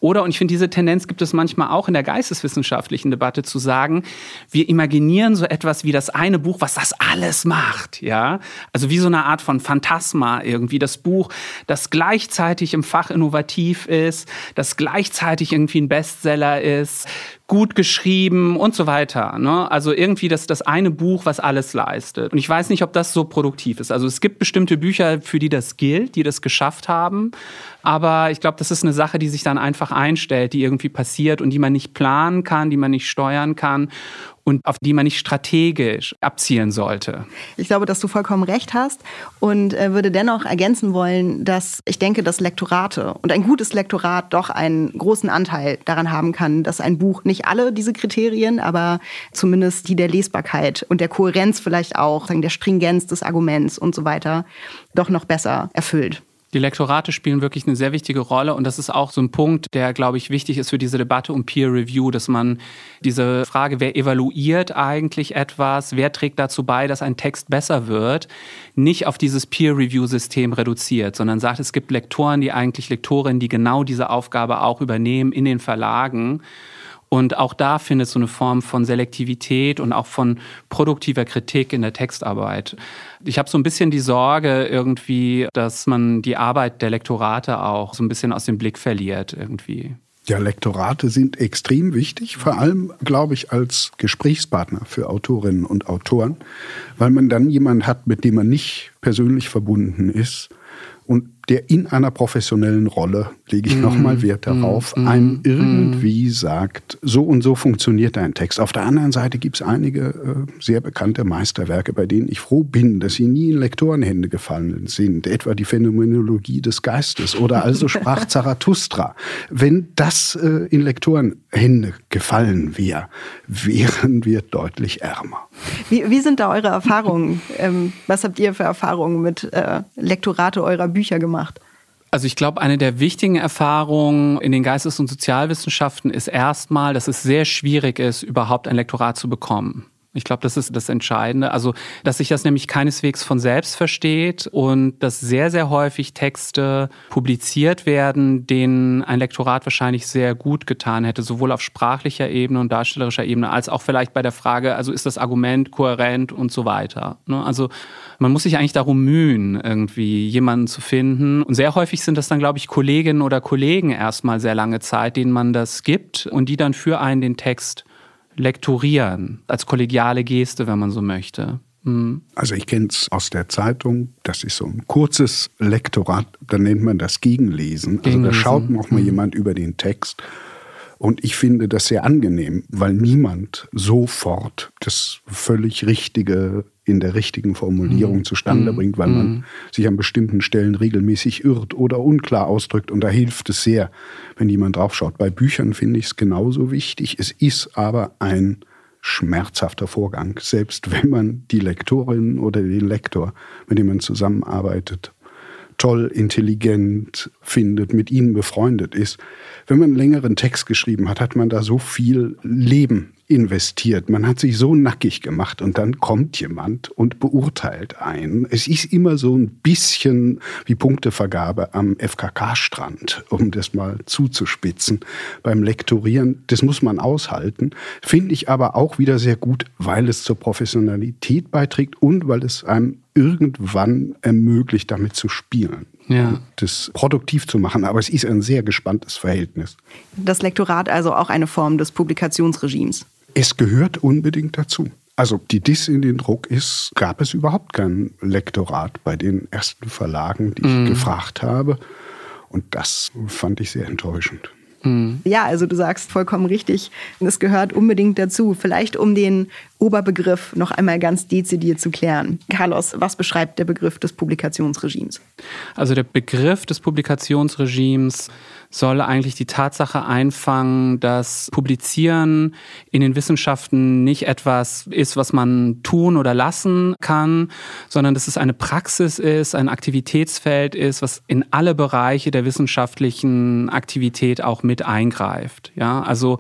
Speaker 3: Oder, und ich finde, diese Tendenz gibt es manchmal auch in der geisteswissenschaftlichen Debatte zu sagen, wir imaginieren so etwas wie das eine Buch, was das alles macht, ja? Also wie so eine Art von Phantasma irgendwie. Das Buch, das gleichzeitig im Fach innovativ ist, das gleichzeitig irgendwie ein Bestseller ist, gut geschrieben und so weiter. Ne? Also irgendwie das, das eine Buch, was alles leistet. Und ich weiß nicht, ob das so produktiv ist. Also es gibt bestimmte Bücher, für die das gilt, die das geschafft haben. Aber ich glaube, das ist eine Sache, die sich dann einfach einstellt, die irgendwie passiert und die man nicht planen kann, die man nicht steuern kann und auf die man nicht strategisch abzielen sollte.
Speaker 2: Ich glaube, dass du vollkommen recht hast und äh, würde dennoch ergänzen wollen, dass ich denke, dass Lektorate und ein gutes Lektorat doch einen großen Anteil daran haben kann, dass ein Buch nicht alle diese Kriterien, aber zumindest die der Lesbarkeit und der Kohärenz vielleicht auch, der Stringenz des Arguments und so weiter, doch noch besser erfüllt.
Speaker 3: Die Lektorate spielen wirklich eine sehr wichtige Rolle und das ist auch so ein Punkt, der, glaube ich, wichtig ist für diese Debatte um Peer Review, dass man diese Frage, wer evaluiert eigentlich etwas, wer trägt dazu bei, dass ein Text besser wird, nicht auf dieses Peer Review System reduziert, sondern sagt, es gibt Lektoren, die eigentlich Lektorinnen, die genau diese Aufgabe auch übernehmen in den Verlagen. Und auch da findet so eine Form von Selektivität und auch von produktiver Kritik in der Textarbeit. Ich habe so ein bisschen die Sorge irgendwie, dass man die Arbeit der Lektorate auch so ein bisschen aus dem Blick verliert irgendwie.
Speaker 4: Ja, Lektorate sind extrem wichtig, vor allem, glaube ich, als Gesprächspartner für Autorinnen und Autoren, weil man dann jemanden hat, mit dem man nicht persönlich verbunden ist und der in einer professionellen Rolle, lege ich mm, nochmal Wert darauf, mm, einem irgendwie mm. sagt, so und so funktioniert dein Text. Auf der anderen Seite gibt es einige äh, sehr bekannte Meisterwerke, bei denen ich froh bin, dass sie nie in Lektorenhände gefallen sind. Etwa die Phänomenologie des Geistes oder also sprach Zarathustra. Wenn das äh, in Lektorenhände gefallen wäre, wären wir deutlich ärmer.
Speaker 2: Wie, wie sind da eure Erfahrungen? Ähm, was habt ihr für Erfahrungen mit äh, Lektorate eurer Bücher gemacht? Gemacht?
Speaker 3: Also ich glaube, eine der wichtigen Erfahrungen in den Geistes- und Sozialwissenschaften ist erstmal, dass es sehr schwierig ist, überhaupt ein Lektorat zu bekommen. Ich glaube, das ist das Entscheidende. Also, dass sich das nämlich keineswegs von selbst versteht und dass sehr, sehr häufig Texte publiziert werden, denen ein Lektorat wahrscheinlich sehr gut getan hätte, sowohl auf sprachlicher Ebene und darstellerischer Ebene, als auch vielleicht bei der Frage, also ist das Argument kohärent und so weiter. Ne? Also, man muss sich eigentlich darum mühen, irgendwie jemanden zu finden. Und sehr häufig sind das dann, glaube ich, Kolleginnen oder Kollegen erstmal sehr lange Zeit, denen man das gibt und die dann für einen den Text lektorieren, als kollegiale Geste, wenn man so möchte.
Speaker 4: Mhm. Also ich kenne es aus der Zeitung, das ist so ein kurzes Lektorat, da nennt man das Gegenlesen. Also da schaut noch mal mhm. jemand über den Text. Und ich finde das sehr angenehm, weil niemand sofort das völlig Richtige in der richtigen Formulierung mhm. zustande mhm. bringt, weil man mhm. sich an bestimmten Stellen regelmäßig irrt oder unklar ausdrückt. Und da hilft es sehr, wenn jemand draufschaut. Bei Büchern finde ich es genauso wichtig. Es ist aber ein schmerzhafter Vorgang, selbst wenn man die Lektorin oder den Lektor, mit dem man zusammenarbeitet, toll, intelligent findet, mit ihnen befreundet ist. Wenn man einen längeren Text geschrieben hat, hat man da so viel Leben investiert. Man hat sich so nackig gemacht und dann kommt jemand und beurteilt einen. Es ist immer so ein bisschen wie Punktevergabe am FKK-Strand, um das mal zuzuspitzen beim Lektorieren. Das muss man aushalten. Finde ich aber auch wieder sehr gut, weil es zur Professionalität beiträgt und weil es einem irgendwann ermöglicht, damit zu spielen. Ja. Das produktiv zu machen, aber es ist ein sehr gespanntes Verhältnis.
Speaker 2: Das Lektorat also auch eine Form des Publikationsregimes.
Speaker 4: Es gehört unbedingt dazu. Also die Diss in den Druck ist, gab es überhaupt kein Lektorat bei den ersten Verlagen, die ich mm. gefragt habe. Und das fand ich sehr enttäuschend.
Speaker 2: Mhm. Ja, also du sagst vollkommen richtig, es gehört unbedingt dazu. Vielleicht um den Oberbegriff noch einmal ganz dezidiert zu klären. Carlos, was beschreibt der Begriff des Publikationsregimes?
Speaker 3: Also der Begriff des Publikationsregimes soll eigentlich die Tatsache einfangen, dass Publizieren in den Wissenschaften nicht etwas ist, was man tun oder lassen kann, sondern dass es eine Praxis ist, ein Aktivitätsfeld ist, was in alle Bereiche der wissenschaftlichen Aktivität auch mit eingreift. Ja, also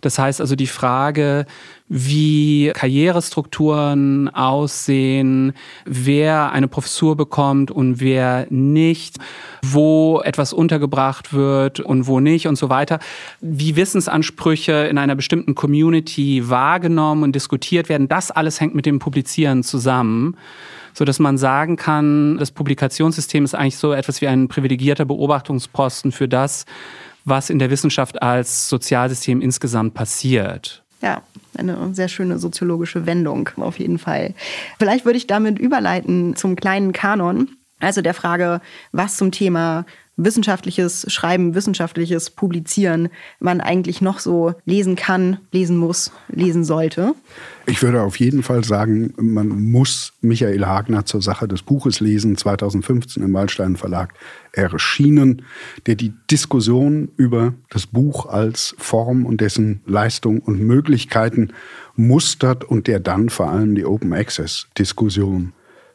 Speaker 3: das heißt also die Frage, wie Karrierestrukturen aussehen, wer eine Professur bekommt und wer nicht, wo etwas untergebracht wird und wo nicht und so weiter, wie Wissensansprüche in einer bestimmten Community wahrgenommen und diskutiert werden, das alles hängt mit dem Publizieren zusammen so dass man sagen kann, das Publikationssystem ist eigentlich so etwas wie ein privilegierter Beobachtungsposten für das, was in der Wissenschaft als Sozialsystem insgesamt passiert.
Speaker 2: Ja, eine sehr schöne soziologische Wendung auf jeden Fall. Vielleicht würde ich damit überleiten zum kleinen Kanon, also der Frage, was zum Thema wissenschaftliches Schreiben, wissenschaftliches Publizieren man eigentlich noch so lesen kann, lesen muss, lesen sollte.
Speaker 4: Ich würde auf jeden Fall sagen, man muss Michael Hagner zur Sache des Buches lesen, 2015 im Waldstein Verlag erschienen, der die Diskussion über das Buch als Form und dessen Leistung und Möglichkeiten mustert und der dann vor allem die Open Access Diskussion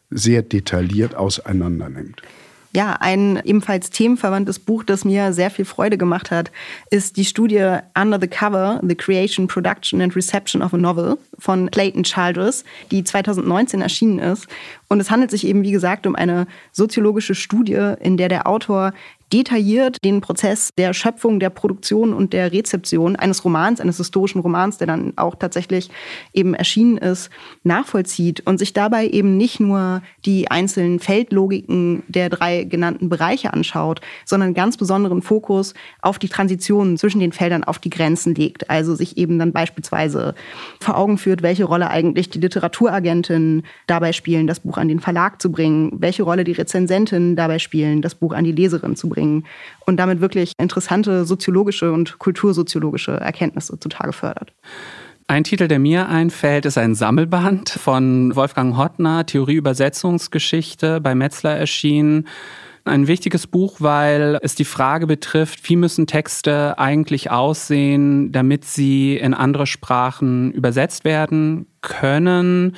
Speaker 4: sehr detailliert auseinander nimmt.
Speaker 2: Ja, ein ebenfalls themenverwandtes Buch, das mir sehr viel Freude gemacht hat, ist die Studie Under the Cover, The Creation, Production and Reception of a Novel von Clayton Childress, die 2019 erschienen ist. Und es handelt sich eben, wie gesagt, um eine soziologische Studie, in der der Autor detailliert den Prozess der Schöpfung, der Produktion und der Rezeption eines Romans, eines historischen Romans, der dann auch tatsächlich eben erschienen ist, nachvollzieht und sich dabei eben nicht nur die einzelnen Feldlogiken der drei genannten Bereiche anschaut, sondern ganz besonderen Fokus auf die Transitionen zwischen den Feldern, auf die Grenzen legt. Also sich eben dann beispielsweise vor Augen führt, welche Rolle eigentlich die Literaturagentin dabei spielen, das Buch an den Verlag zu bringen, welche Rolle die Rezensentin dabei spielen, das Buch an die Leserin zu bringen bringen und damit wirklich interessante soziologische und kultursoziologische Erkenntnisse zutage fördert.
Speaker 3: Ein Titel, der mir einfällt, ist ein Sammelband von Wolfgang Hottner, Theorie Übersetzungsgeschichte, bei Metzler erschienen. Ein wichtiges Buch, weil es die Frage betrifft, wie müssen Texte eigentlich aussehen, damit sie in andere Sprachen übersetzt werden können.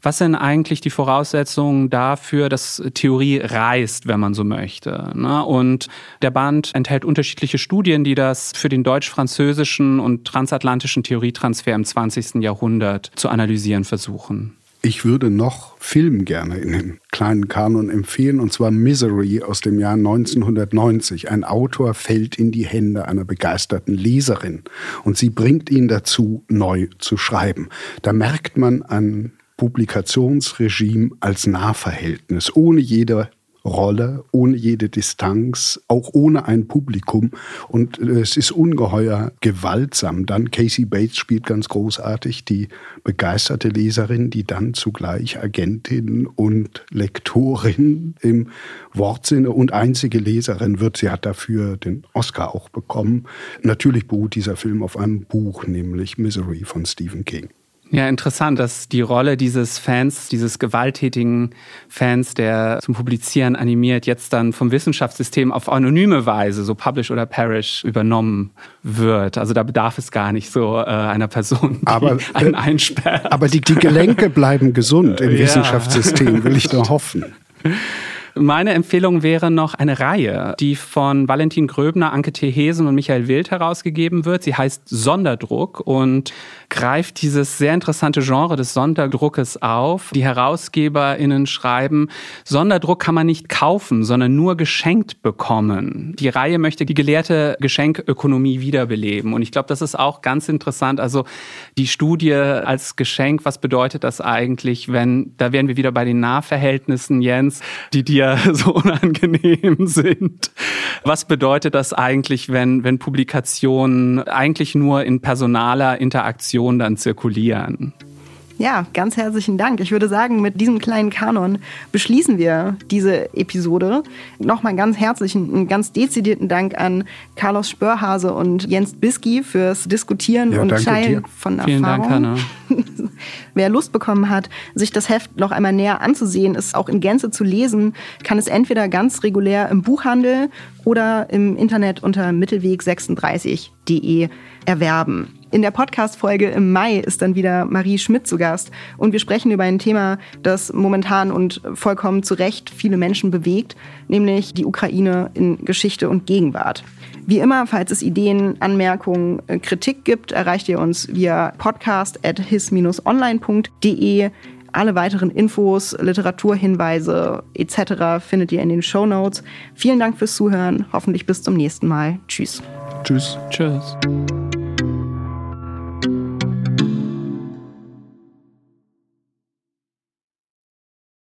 Speaker 3: Was sind eigentlich die Voraussetzungen dafür, dass Theorie reist, wenn man so möchte? Ne? Und der Band enthält unterschiedliche Studien, die das für den deutsch-französischen und transatlantischen Theorietransfer im 20. Jahrhundert zu analysieren versuchen.
Speaker 4: Ich würde noch Film gerne in den kleinen Kanon empfehlen, und zwar Misery aus dem Jahr 1990. Ein Autor fällt in die Hände einer begeisterten Leserin und sie bringt ihn dazu, neu zu schreiben. Da merkt man ein Publikationsregime als Nahverhältnis, ohne jede Rolle, ohne jede Distanz, auch ohne ein Publikum. Und äh, es ist ungeheuer gewaltsam. Dann Casey Bates spielt ganz großartig die begeisterte Leserin, die dann zugleich Agentin und Lektorin im Wortsinne und einzige Leserin wird. Sie hat dafür den Oscar auch bekommen. Natürlich beruht dieser Film auf einem Buch, nämlich Misery von Stephen King.
Speaker 3: Ja, interessant, dass die Rolle dieses Fans, dieses gewalttätigen Fans, der zum Publizieren animiert, jetzt dann vom Wissenschaftssystem auf anonyme Weise, so Publish oder Perish, übernommen wird. Also da bedarf es gar nicht so äh, einer Person, die
Speaker 4: aber,
Speaker 3: einen einsperrt.
Speaker 4: Aber die, die Gelenke bleiben gesund im ja. Wissenschaftssystem, will ich nur hoffen.
Speaker 3: Meine Empfehlung wäre noch eine Reihe, die von Valentin Gröbner, Anke T. Hesen und Michael Wild herausgegeben wird. Sie heißt Sonderdruck und greift dieses sehr interessante Genre des Sonderdruckes auf. Die HerausgeberInnen schreiben, Sonderdruck kann man nicht kaufen, sondern nur geschenkt bekommen. Die Reihe möchte die gelehrte Geschenkökonomie wiederbeleben. Und ich glaube, das ist auch ganz interessant. Also die Studie als Geschenk, was bedeutet das eigentlich, wenn, da wären wir wieder bei den Nahverhältnissen, Jens, die dir so unangenehm sind. Was bedeutet das eigentlich, wenn, wenn Publikationen eigentlich nur in personaler Interaktion dann zirkulieren?
Speaker 2: Ja, ganz herzlichen Dank. Ich würde sagen, mit diesem kleinen Kanon beschließen wir diese Episode. Nochmal ganz herzlichen, einen ganz dezidierten Dank an Carlos Spörhase und Jens Biski fürs Diskutieren ja, und Teilen von
Speaker 3: Vielen
Speaker 2: Erfahrungen.
Speaker 3: Dank,
Speaker 2: Hanna. Wer Lust bekommen hat, sich das Heft noch einmal näher anzusehen, es auch in Gänze zu lesen, kann es entweder ganz regulär im Buchhandel oder im Internet unter mittelweg36.de erwerben. In der Podcast-Folge im Mai ist dann wieder Marie Schmidt zu Gast und wir sprechen über ein Thema, das momentan und vollkommen zu Recht viele Menschen bewegt, nämlich die Ukraine in Geschichte und Gegenwart. Wie immer, falls es Ideen, Anmerkungen, äh, Kritik gibt, erreicht ihr uns via podcast at his-online.de. Alle weiteren Infos, Literaturhinweise etc. findet ihr in den Show Notes. Vielen Dank fürs Zuhören. Hoffentlich bis zum nächsten Mal. Tschüss.
Speaker 3: Tschüss. Tschüss.